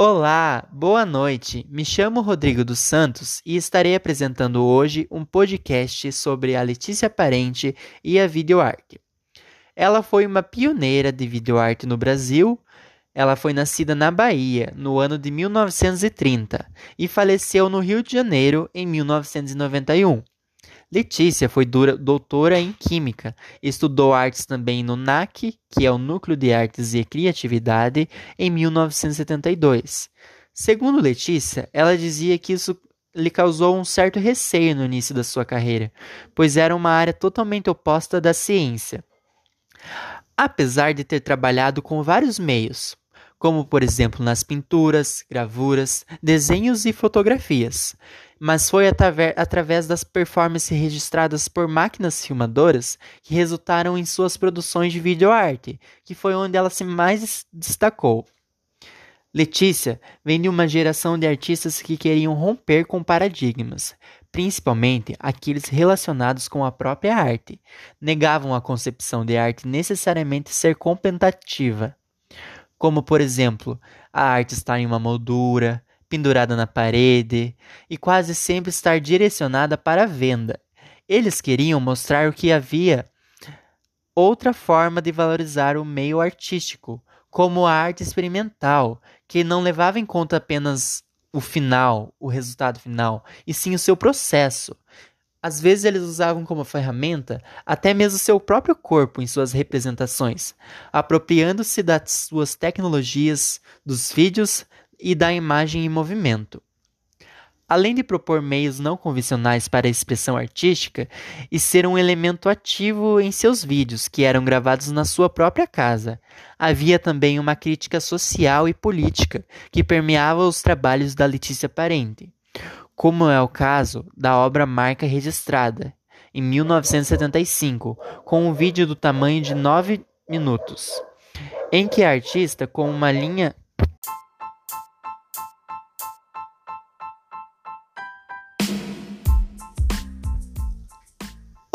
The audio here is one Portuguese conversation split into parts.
Olá, boa noite. Me chamo Rodrigo dos Santos e estarei apresentando hoje um podcast sobre a Letícia Parente e a videoarte. Ela foi uma pioneira de videoarte no Brasil. Ela foi nascida na Bahia no ano de 1930 e faleceu no Rio de Janeiro em 1991. Letícia foi doutora em Química, estudou artes também no NAC, que é o Núcleo de Artes e Criatividade, em 1972. Segundo Letícia, ela dizia que isso lhe causou um certo receio no início da sua carreira, pois era uma área totalmente oposta da ciência. Apesar de ter trabalhado com vários meios, como por exemplo nas pinturas, gravuras, desenhos e fotografias, mas foi através das performances registradas por máquinas filmadoras que resultaram em suas produções de videoarte, que foi onde ela se mais destacou. Letícia vem de uma geração de artistas que queriam romper com paradigmas, principalmente aqueles relacionados com a própria arte. Negavam a concepção de arte necessariamente ser contemplativa, como por exemplo, a arte estar em uma moldura, pendurada na parede e quase sempre estar direcionada para a venda. Eles queriam mostrar o que havia outra forma de valorizar o meio artístico, como a arte experimental, que não levava em conta apenas o final, o resultado final, e sim o seu processo. Às vezes eles usavam como ferramenta até mesmo seu próprio corpo em suas representações, apropriando-se das suas tecnologias, dos vídeos, e da imagem em movimento. Além de propor meios não convencionais para a expressão artística e ser um elemento ativo em seus vídeos, que eram gravados na sua própria casa, havia também uma crítica social e política que permeava os trabalhos da Letícia Parente, como é o caso da obra Marca Registrada, em 1975, com um vídeo do tamanho de 9 minutos, em que a artista, com uma linha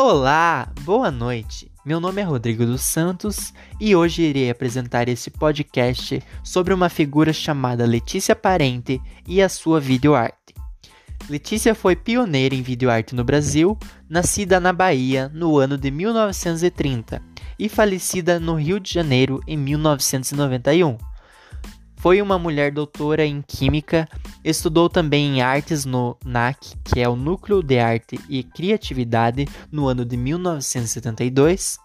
Olá, boa noite. Meu nome é Rodrigo dos Santos e hoje irei apresentar esse podcast sobre uma figura chamada Letícia Parente e a sua videoarte. Letícia foi pioneira em videoarte no Brasil, nascida na Bahia no ano de 1930 e falecida no Rio de Janeiro em 1991. Foi uma mulher doutora em Química, estudou também em Artes no NAC, que é o Núcleo de Arte e Criatividade, no ano de 1972,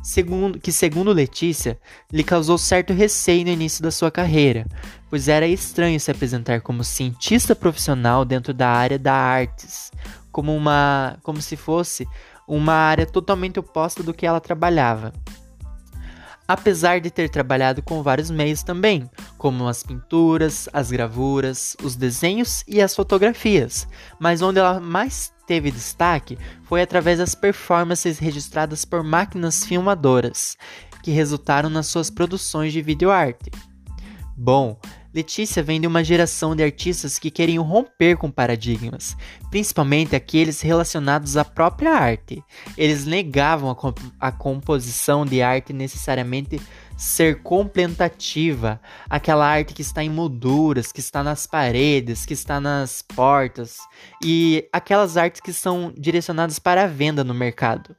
segundo, que, segundo Letícia, lhe causou certo receio no início da sua carreira, pois era estranho se apresentar como cientista profissional dentro da área da artes, como, uma, como se fosse uma área totalmente oposta do que ela trabalhava apesar de ter trabalhado com vários meios também, como as pinturas, as gravuras, os desenhos e as fotografias, mas onde ela mais teve destaque foi através das performances registradas por máquinas filmadoras, que resultaram nas suas produções de videoarte. Bom, Letícia vem de uma geração de artistas que queriam romper com paradigmas, principalmente aqueles relacionados à própria arte. Eles negavam a, comp a composição de arte necessariamente ser contemplativa, aquela arte que está em molduras, que está nas paredes, que está nas portas, e aquelas artes que são direcionadas para a venda no mercado.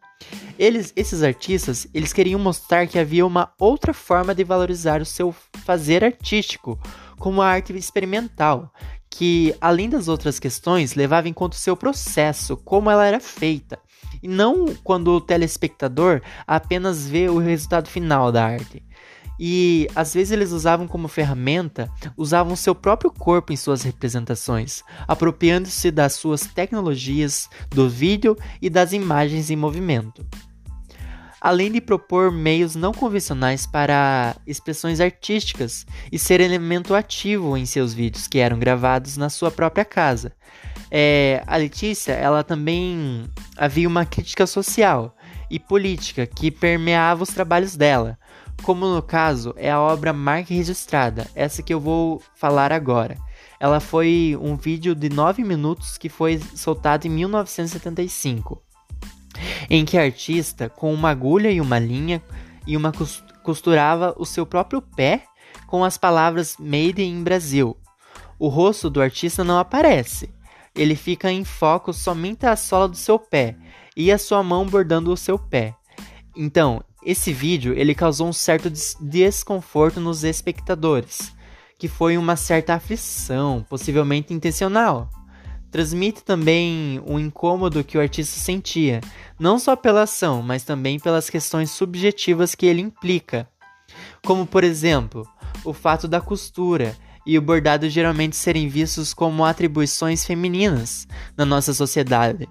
Eles, esses artistas, eles queriam mostrar que havia uma outra forma de valorizar o seu fazer artístico, como a arte experimental, que além das outras questões levava em conta o seu processo, como ela era feita, e não quando o telespectador apenas vê o resultado final da arte. E às vezes eles usavam como ferramenta, usavam seu próprio corpo em suas representações, apropriando-se das suas tecnologias, do vídeo e das imagens em movimento além de propor meios não convencionais para expressões artísticas e ser elemento ativo em seus vídeos que eram gravados na sua própria casa. É, a Letícia, ela também havia uma crítica social e política que permeava os trabalhos dela, como no caso é a obra Marca Registrada, essa que eu vou falar agora. Ela foi um vídeo de 9 minutos que foi soltado em 1975 em que a artista, com uma agulha e uma linha, e uma costurava o seu próprio pé com as palavras Made in Brasil. O rosto do artista não aparece. Ele fica em foco somente a sola do seu pé e a sua mão bordando o seu pé. Então, esse vídeo ele causou um certo desconforto nos espectadores, que foi uma certa aflição, possivelmente intencional. Transmite também o incômodo que o artista sentia, não só pela ação, mas também pelas questões subjetivas que ele implica, como por exemplo, o fato da costura e o bordado geralmente serem vistos como atribuições femininas na nossa sociedade.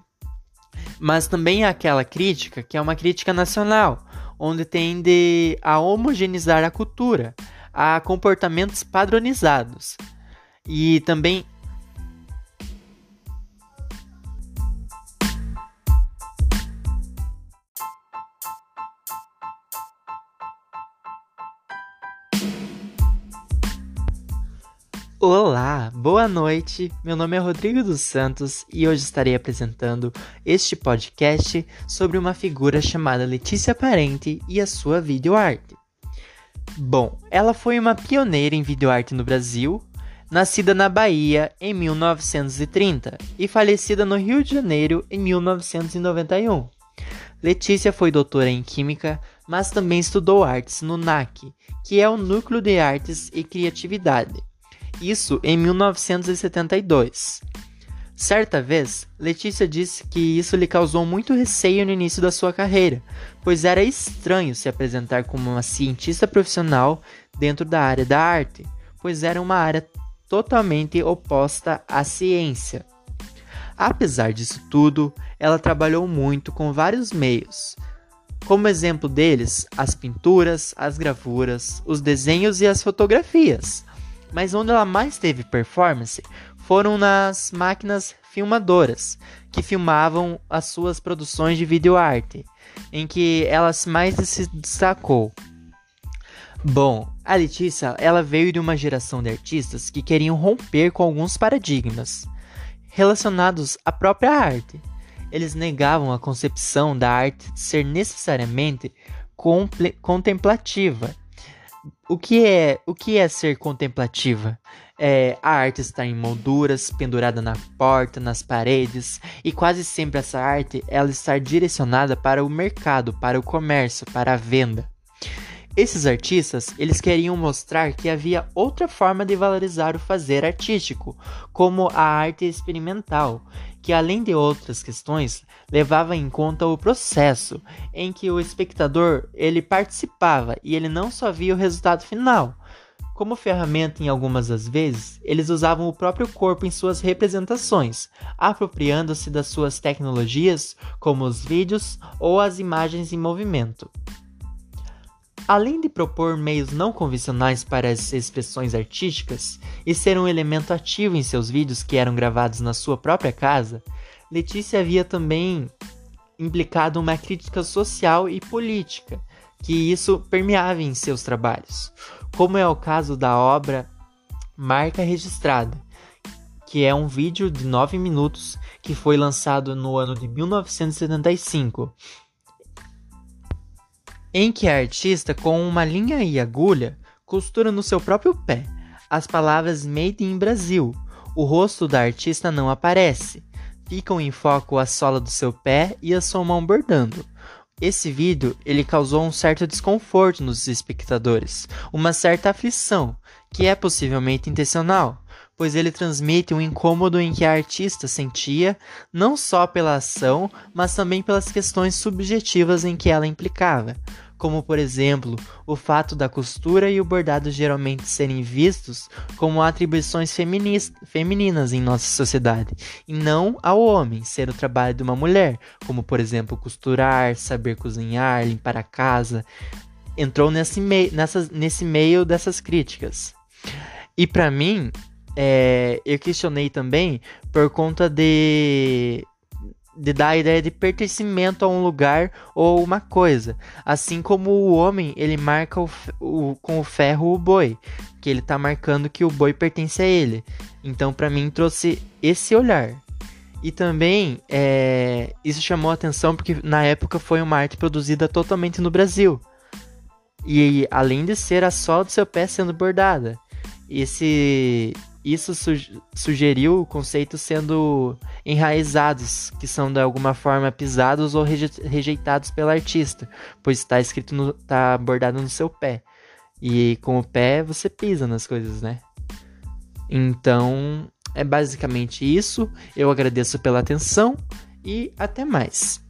Mas também há aquela crítica que é uma crítica nacional, onde tende a homogeneizar a cultura, a comportamentos padronizados. E também Olá, boa noite. Meu nome é Rodrigo dos Santos e hoje estarei apresentando este podcast sobre uma figura chamada Letícia Parente e a sua videoarte. Bom, ela foi uma pioneira em videoarte no Brasil, nascida na Bahia em 1930 e falecida no Rio de Janeiro em 1991. Letícia foi doutora em Química, mas também estudou artes no NAC, que é o Núcleo de Artes e Criatividade isso em 1972. Certa vez, Letícia disse que isso lhe causou muito receio no início da sua carreira, pois era estranho se apresentar como uma cientista profissional dentro da área da arte, pois era uma área totalmente oposta à ciência. Apesar disso tudo, ela trabalhou muito com vários meios. Como exemplo deles, as pinturas, as gravuras, os desenhos e as fotografias mas onde ela mais teve performance foram nas máquinas filmadoras, que filmavam as suas produções de videoarte, em que ela mais se destacou. Bom, a Letícia ela veio de uma geração de artistas que queriam romper com alguns paradigmas relacionados à própria arte. Eles negavam a concepção da arte ser necessariamente contemplativa o que é o que é ser contemplativa? É, a arte está em molduras, pendurada na porta, nas paredes, e quase sempre essa arte ela está direcionada para o mercado, para o comércio, para a venda. Esses artistas, eles queriam mostrar que havia outra forma de valorizar o fazer artístico, como a arte experimental, que além de outras questões, levava em conta o processo em que o espectador ele participava e ele não só via o resultado final. Como ferramenta em algumas das vezes, eles usavam o próprio corpo em suas representações, apropriando-se das suas tecnologias, como os vídeos ou as imagens em movimento. Além de propor meios não convencionais para as expressões artísticas e ser um elemento ativo em seus vídeos que eram gravados na sua própria casa, Letícia havia também implicado uma crítica social e política, que isso permeava em seus trabalhos, como é o caso da obra Marca Registrada, que é um vídeo de 9 minutos que foi lançado no ano de 1975 em que a artista, com uma linha e agulha, costura no seu próprio pé as palavras Made in Brasil. O rosto da artista não aparece. Ficam em foco a sola do seu pé e a sua mão bordando. Esse vídeo ele causou um certo desconforto nos espectadores, uma certa aflição, que é possivelmente intencional, pois ele transmite um incômodo em que a artista sentia, não só pela ação, mas também pelas questões subjetivas em que ela implicava, como por exemplo o fato da costura e o bordado geralmente serem vistos como atribuições femininas em nossa sociedade, e não ao homem ser o trabalho de uma mulher, como por exemplo costurar, saber cozinhar, limpar a casa. Entrou nesse, mei nessas, nesse meio dessas críticas. E para mim, é, eu questionei também por conta de, de dar a ideia de pertencimento a um lugar ou uma coisa. Assim como o homem, ele marca o, o, com o ferro o boi, que ele está marcando que o boi pertence a ele. Então, para mim, trouxe esse olhar. E também é, isso chamou atenção porque na época foi uma arte produzida totalmente no Brasil. E além de ser a sola do seu pé sendo bordada. Esse isso su sugeriu o conceito sendo enraizados, que são de alguma forma pisados ou reje rejeitados pelo artista, pois está escrito no, tá bordado no seu pé. E com o pé você pisa nas coisas, né? Então, é basicamente isso. Eu agradeço pela atenção e até mais.